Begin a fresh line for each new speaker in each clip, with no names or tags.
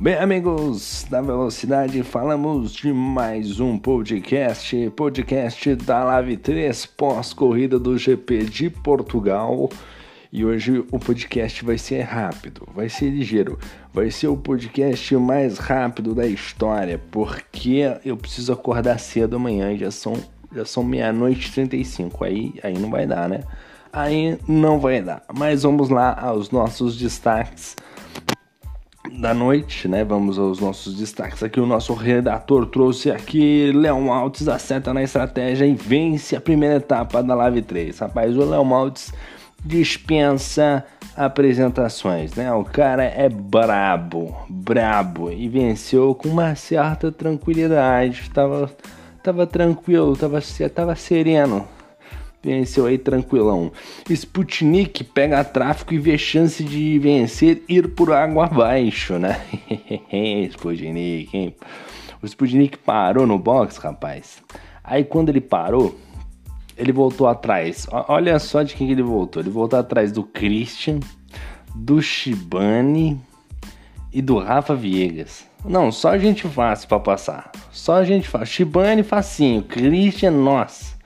Bem, amigos da Velocidade, falamos de mais um podcast, podcast da Live 3, pós-corrida do GP de Portugal. E hoje o podcast vai ser rápido, vai ser ligeiro, vai ser o podcast mais rápido da história, porque eu preciso acordar cedo amanhã, já são, já são meia-noite e 35, aí, aí não vai dar, né? Aí não vai dar. Mas vamos lá aos nossos destaques da noite, né? Vamos aos nossos destaques aqui. O nosso redator trouxe aqui: Léo Altes acerta na estratégia e vence a primeira etapa da Live 3. Rapaz, o Léo Altes dispensa apresentações, né? O cara é brabo, brabo e venceu com uma certa tranquilidade. Tava, tava tranquilo, tava, tava sereno Venceu aí tranquilão. Sputnik pega tráfico e vê chance de vencer ir por água abaixo, né? Sputnik, hein? O Sputnik parou no box, rapaz. Aí quando ele parou, ele voltou atrás. Olha só de quem ele voltou. Ele voltou atrás do Christian, do Shibane e do Rafa Viegas. Não, só gente fácil para passar. Só gente fácil. Shibane facinho. Christian, nossa.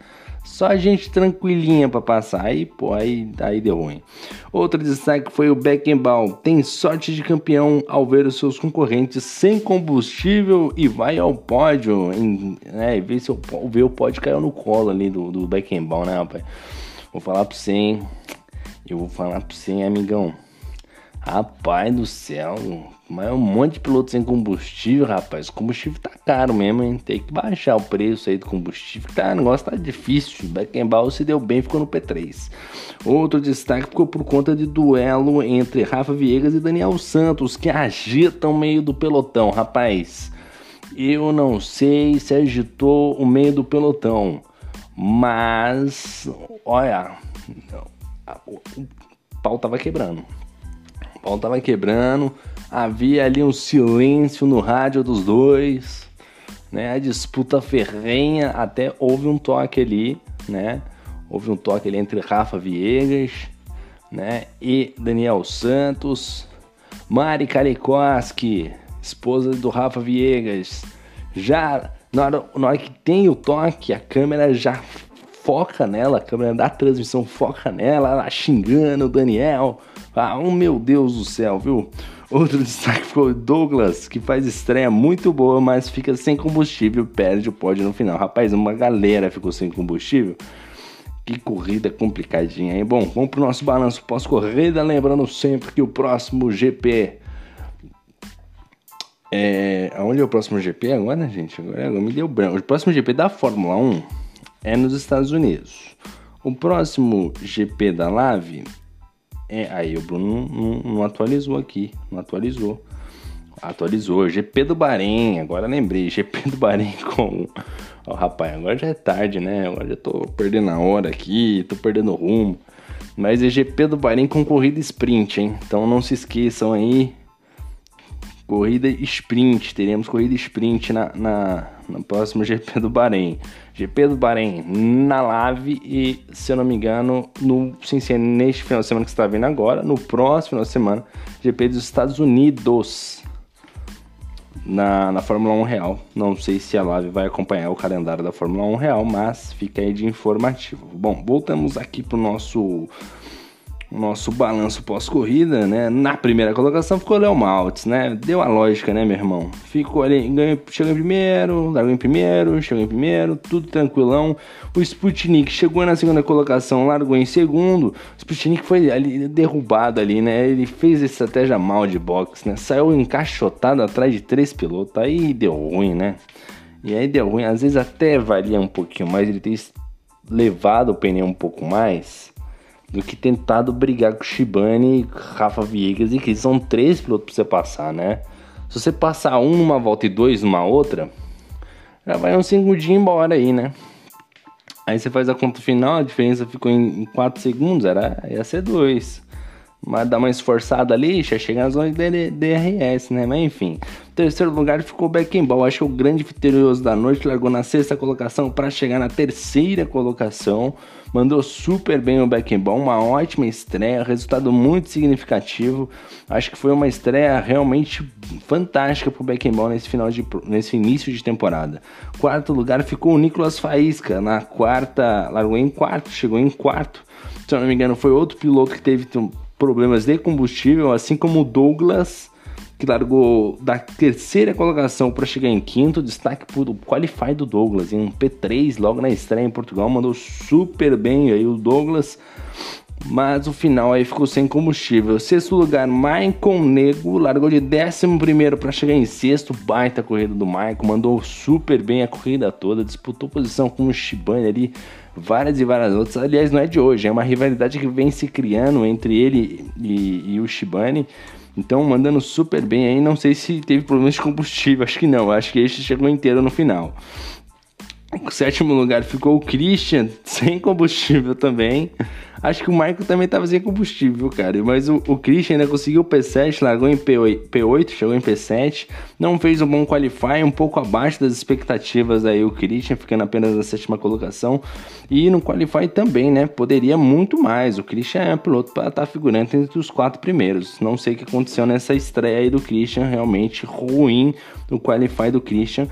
Só gente tranquilinha para passar. Aí, pô, aí, aí deu ruim. Outro destaque foi o Beckenbauer. Tem sorte de campeão ao ver os seus concorrentes sem combustível e vai ao pódio. Em, né, e vê, se o, vê o pódio caiu no colo ali do, do Beckenbauer, né, rapaz? Vou falar pra você, hein? Eu vou falar pra você, hein, amigão. Rapaz do céu, mas é um monte de piloto sem combustível, rapaz. O combustível tá caro mesmo, hein? Tem que baixar o preço aí do combustível. Tá, o negócio tá difícil. Beckenbauer se deu bem, ficou no P3. Outro destaque ficou por conta de duelo entre Rafa Viegas e Daniel Santos, que agitam o meio do pelotão, rapaz. Eu não sei se agitou o meio do pelotão, mas olha, o pau tava quebrando pau tava quebrando, havia ali um silêncio no rádio dos dois, né? A disputa ferrenha, até houve um toque ali, né? Houve um toque ali entre Rafa Viegas, né? E Daniel Santos, Mari Kalikoski, esposa do Rafa Viegas, já na hora, na hora que tem o toque, a câmera já foca nela, a câmera da transmissão foca nela, ela xingando o Daniel, ah, oh, meu Deus do céu, viu? Outro destaque foi Douglas, que faz estreia muito boa, mas fica sem combustível, perde o pódio no final. Rapaz, uma galera ficou sem combustível. Que corrida complicadinha, hein? Bom, vamos pro nosso balanço pós-corrida, lembrando sempre que o próximo GP é... Aonde é o próximo GP agora, gente? Agora me deu branco. O próximo GP da Fórmula 1 é nos Estados Unidos. O próximo GP da Lave é, aí o Bruno não, não, não, atualizou aqui, não atualizou. Atualizou, GP do Bahrein, agora lembrei, GP do Bahrein com. Ó, rapaz, agora já é tarde, né? Agora já tô perdendo a hora aqui, tô perdendo o rumo. Mas é GP do Bahrein com corrida sprint, hein? Então não se esqueçam aí. Corrida sprint, teremos corrida sprint na, na, no próximo GP do Bahrein. GP do Bahrein na Lave e, se eu não me engano, no, sem ser neste final de semana que você está vendo agora, no próximo final de semana, GP dos Estados Unidos na, na Fórmula 1 Real. Não sei se a Lave vai acompanhar o calendário da Fórmula 1 Real, mas fica aí de informativo. Bom, voltamos aqui para o nosso nosso balanço pós-corrida, né? Na primeira colocação ficou Léo Maltz, né? Deu a lógica, né, meu irmão? Ficou ali, ganhou, chegou em primeiro, largou em primeiro, chegou em primeiro, tudo tranquilão. O Sputnik chegou na segunda colocação, largou em segundo. O Sputnik foi ali derrubado ali, né? Ele fez estratégia mal de boxe, né? Saiu encaixotado atrás de três pilotos, aí deu ruim, né? E aí deu ruim, às vezes até valia um pouquinho mais ele ter levado o pneu um pouco mais do que tentado brigar com Shibane, Rafa Viegas e que são três pilotos para você passar, né? Se você passar um numa volta e dois numa outra, já vai um segundinho embora aí, né? Aí você faz a conta final, a diferença ficou em 4 segundos, era, ia ser 2. Mas dá uma esforçada ali, já chega na zona de DRS, né? Mas enfim, Terceiro lugar ficou o Beckenbauer, acho que o grande vitorioso da noite, largou na sexta colocação para chegar na terceira colocação. Mandou super bem o Beckenbauer, uma ótima estreia, resultado muito significativo. Acho que foi uma estreia realmente fantástica para o Beckenbauer nesse final de nesse início de temporada. Quarto lugar ficou o Nicolas Faísca, na quarta, largou em quarto, chegou em quarto. Se eu não me engano, foi outro piloto que teve problemas de combustível, assim como o Douglas que largou da terceira colocação para chegar em quinto, destaque para o Qualify do Douglas, em um P3 logo na estreia em Portugal, mandou super bem aí o Douglas, mas o final aí ficou sem combustível. Sexto lugar, Maicon Nego, largou de décimo primeiro para chegar em sexto, baita corrida do Maicon, mandou super bem a corrida toda, disputou posição com o Shibane ali, várias e várias outras. Aliás, não é de hoje, é uma rivalidade que vem se criando entre ele e, e o Shibane. Então, mandando super bem aí. Não sei se teve problemas de combustível. Acho que não. Acho que este chegou inteiro no final. Sétimo lugar ficou o Christian, sem combustível também. Acho que o Michael também estava sem combustível, cara. Mas o, o Christian ainda conseguiu o P7, largou em P8, P8, chegou em P7. Não fez um bom qualify, um pouco abaixo das expectativas aí o Christian, ficando apenas na sétima colocação. E no qualify também, né? Poderia muito mais. O Christian é piloto para estar tá figurando entre os quatro primeiros. Não sei o que aconteceu nessa estreia aí do Christian, realmente ruim o qualify do Christian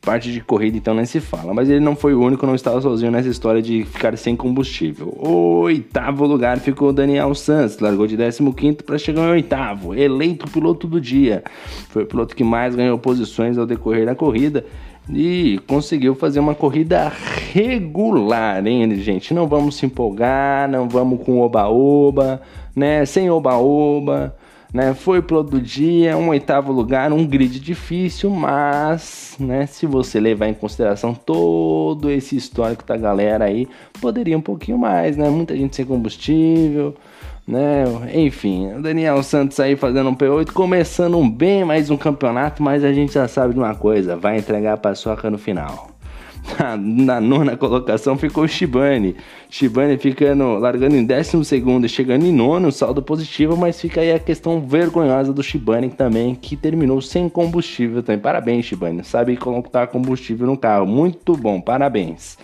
parte de corrida então nem se fala, mas ele não foi o único, não estava sozinho nessa história de ficar sem combustível. O oitavo lugar ficou Daniel Santos, largou de 15 para chegar em oitavo, eleito piloto do dia. Foi o piloto que mais ganhou posições ao decorrer da corrida e conseguiu fazer uma corrida regular, hein, gente? Não vamos se empolgar, não vamos com oba-oba, né? Sem oba-oba né? Foi pro do dia, um oitavo lugar, um grid difícil, mas, né, se você levar em consideração todo esse histórico da galera aí, poderia um pouquinho mais, né? Muita gente sem combustível, né? Enfim, o Daniel Santos aí fazendo um P8, começando bem mais um campeonato, mas a gente já sabe de uma coisa, vai entregar a paçoca no final. Na, nona colocação ficou o Shibane. Shibane ficando, largando em décimo segundo, chegando em nono, saldo positivo, mas fica aí a questão vergonhosa do Shibane também, que terminou sem combustível também. Parabéns, Shibane. Sabe colocar combustível no carro. Muito bom, parabéns.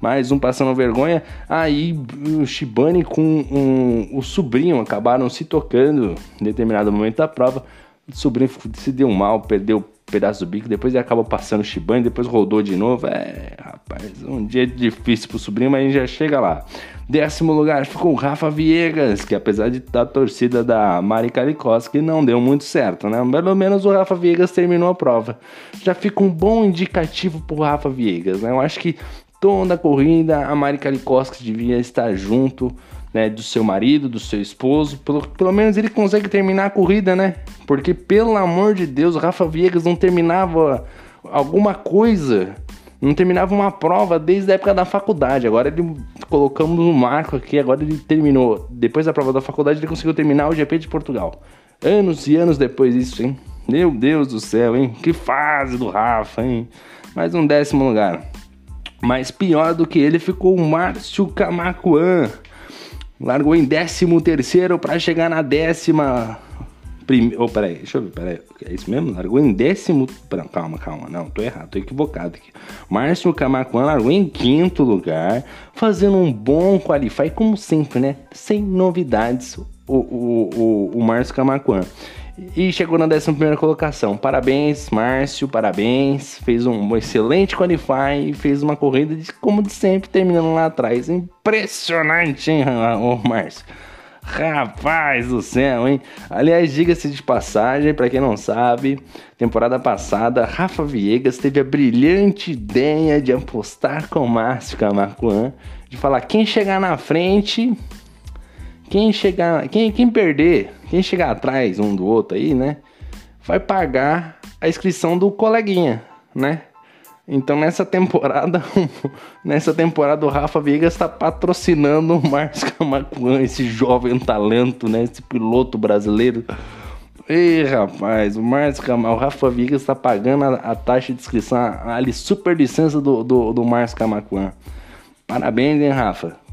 Mais um passando vergonha. Aí o Shibane com um, o sobrinho acabaram se tocando em determinado momento da prova. O sobrinho se deu mal, perdeu pedaço do bico, depois ele acaba passando o Shibane, depois rodou de novo. É, rapaz, um dia difícil pro sobrinho, mas a gente já chega lá. Décimo lugar ficou o Rafa Viegas, que apesar de da torcida da Mari Kalikoski, não deu muito certo, né? Pelo menos o Rafa Viegas terminou a prova. Já fica um bom indicativo pro Rafa Viegas, né? Eu acho que toda a corrida a Mari Kalikoski devia estar junto né, do seu marido, do seu esposo. Pelo, pelo menos ele consegue terminar a corrida, né? Porque, pelo amor de Deus, o Rafa Viegas não terminava alguma coisa, não terminava uma prova desde a época da faculdade. Agora ele colocamos um marco aqui, agora ele terminou. Depois da prova da faculdade, ele conseguiu terminar o GP de Portugal. Anos e anos depois disso, hein? Meu Deus do céu, hein? Que fase do Rafa, hein? Mais um décimo lugar. Mas pior do que ele ficou o Márcio Camacuan. Largou em 13 terceiro para chegar na décima. Prime... Oh, peraí, deixa eu ver, peraí. É isso mesmo? Largou em décimo. Calma, calma, não, tô errado, tô equivocado aqui. Márcio Camacuan largou em quinto lugar, fazendo um bom qualify, como sempre, né? Sem novidades, o, o, o, o Márcio Camacuan. E chegou na 11 colocação. Parabéns, Márcio, parabéns. Fez um excelente qualify, fez uma corrida de, como de sempre, terminando lá atrás. Impressionante, hein, ô Márcio? Rapaz do céu, hein? Aliás, diga-se de passagem, para quem não sabe, temporada passada, Rafa Viegas teve a brilhante ideia de apostar com o Márcio Camacuan, de falar quem chegar na frente quem chegar, quem, quem perder, quem chegar atrás um do outro aí, né, vai pagar a inscrição do coleguinha, né? Então nessa temporada, nessa temporada o Rafa Viegas está patrocinando o Márcio Camacuan, esse jovem talento, né? Esse piloto brasileiro. Ei, rapaz, o Márcio Camacuan, o Rafa Viegas está pagando a, a, taxa de inscrição, a, a super licença do, do, do Márcio Camacuan. Parabéns, hein, Rafa?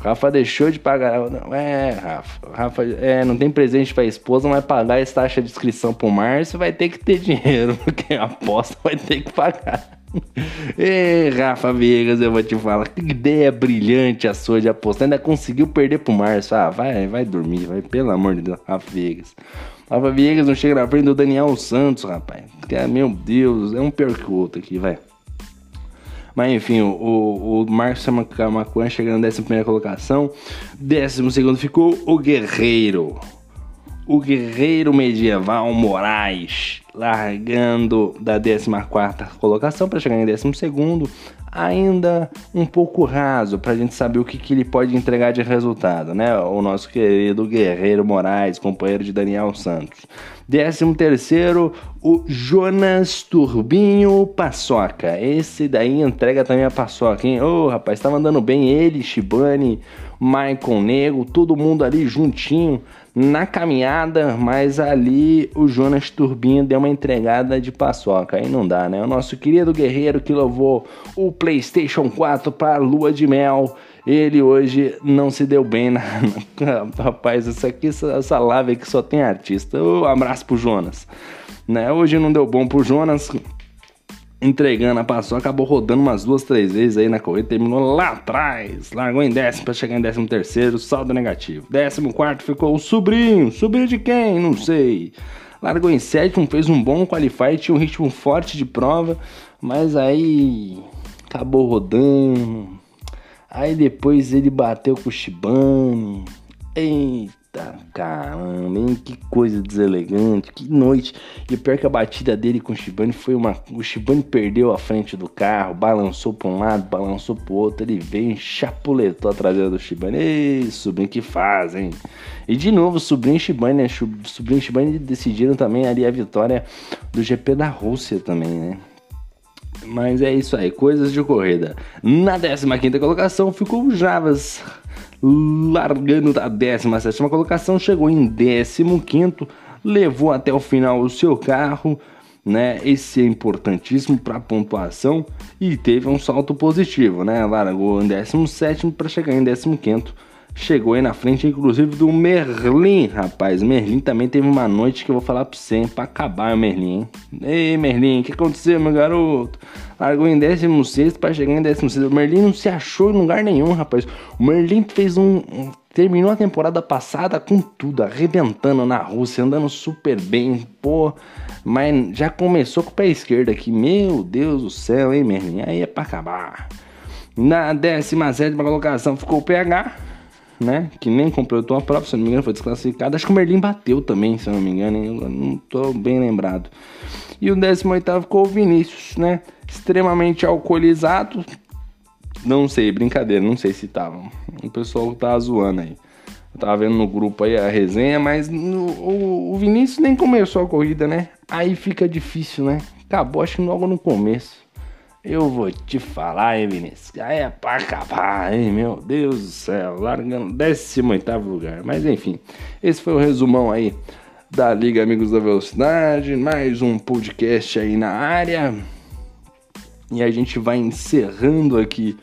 Rafa deixou de pagar. Não, é, Rafa. Rafa é, não tem presente pra esposa, vai pagar essa taxa de inscrição pro Márcio, vai ter que ter dinheiro, porque a aposta vai ter que pagar. Ei, Rafa Vegas, eu vou te falar, que ideia brilhante a sua de apostar. Ainda conseguiu perder pro Márcio. Ah, vai, vai dormir, vai, pelo amor de Deus, Rafa Vegas. Rafa Vegas não chega na frente do Daniel Santos, rapaz. Meu Deus, é um pior que o outro aqui, vai. Mas enfim, o, o, o Marcos Camacuã chegando na 11 colocação. 12 ficou o Guerreiro. O Guerreiro Medieval Moraes, largando da 14 colocação para chegar em 12 ainda um pouco raso para a gente saber o que, que ele pode entregar de resultado, né? O nosso querido Guerreiro Moraes, companheiro de Daniel Santos. Décimo terceiro, o Jonas Turbinho Paçoca. Esse daí entrega também a paçoca, hein? Ô, oh, rapaz, estava andando bem ele, Shibane, Michael Nego, todo mundo ali juntinho na caminhada, mas ali o Jonas Turbinho deu uma entregada de paçoca, aí não dá, né? O nosso querido guerreiro que levou o PlayStation 4 para lua de mel, ele hoje não se deu bem na. Rapaz, isso aqui, essa live aqui só tem artista. Um abraço pro Jonas. Né? Hoje não deu bom pro Jonas entregando a paçoca, acabou rodando umas duas, três vezes aí na corrida, terminou lá atrás, largou em décimo para chegar em décimo terceiro, saldo negativo. Décimo quarto ficou o sobrinho, sobrinho de quem? Não sei. Largou em sétimo, fez um bom qualify, tinha um ritmo forte de prova, mas aí acabou rodando. Aí depois ele bateu com o Shibane. Eita caramba, hein? Que coisa deselegante, que noite. E pior que a batida dele com o Shibane foi uma. O Shibane perdeu a frente do carro, balançou pra um lado, balançou pro outro. Ele veio e chapuletou a traseira do Shibane. Ei, sobrinho, que faz, hein? E de novo, sobrinho e Shibane, né? Sobrinho e Shibane decidiram também ali a vitória do GP da Rússia também, né? Mas é isso aí, coisas de corrida. Na 15 colocação ficou o Javas largando da 17 colocação, chegou em 15, levou até o final o seu carro, né? Esse é importantíssimo para a pontuação e teve um salto positivo, né? Largou em 17 para chegar em 15 chegou aí na frente, inclusive, do Merlin, rapaz. Merlin também teve uma noite que eu vou falar pra você, hein, pra acabar o Merlin, hein? Ei, Merlin, o que aconteceu, meu garoto? Largou em 16 para chegar em 16. O Merlin não se achou em lugar nenhum, rapaz. O Merlin fez um, um. Terminou a temporada passada com tudo, arrebentando na Rússia, andando super bem, pô. Mas já começou com o pé esquerdo aqui. Meu Deus do céu, hein, Merlin? Aí é pra acabar. Na 17 colocação ficou o PH né? Que nem completou a prova, se não me engano, foi desclassificado. Acho que o Merlin bateu também, se não me engano, eu não tô bem lembrado. E o 18 ficou o Vinícius, né? Extremamente alcoolizado. Não sei, brincadeira, não sei se tava. O pessoal tava zoando aí. Eu tava vendo no grupo aí a resenha, mas no, o, o Vinícius nem começou a corrida, né? Aí fica difícil, né? Acabou, acho que logo no começo. Eu vou te falar, hein, Vinícius? Aí é pra acabar, hein? Meu Deus do céu, largando 18 lugar. Mas enfim, esse foi o resumão aí da Liga Amigos da Velocidade. Mais um podcast aí na área. E a gente vai encerrando aqui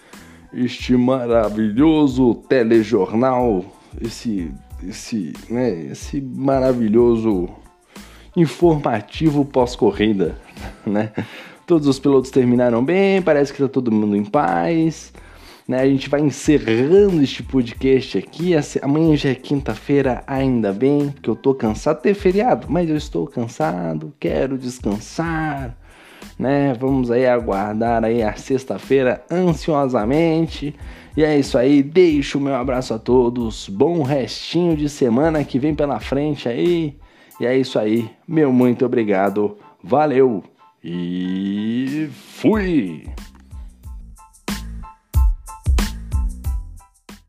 este maravilhoso telejornal, esse, esse, né, esse maravilhoso informativo pós-corrida, né? Todos os pilotos terminaram bem, parece que tá todo mundo em paz. Né? A gente vai encerrando este podcast aqui. Amanhã já é quinta-feira, ainda bem, porque eu tô cansado de ter feriado, mas eu estou cansado, quero descansar. Né? Vamos aí aguardar aí a sexta-feira ansiosamente. E é isso aí, deixo o meu abraço a todos. Bom restinho de semana que vem pela frente aí. E é isso aí, meu muito obrigado. Valeu! E fui!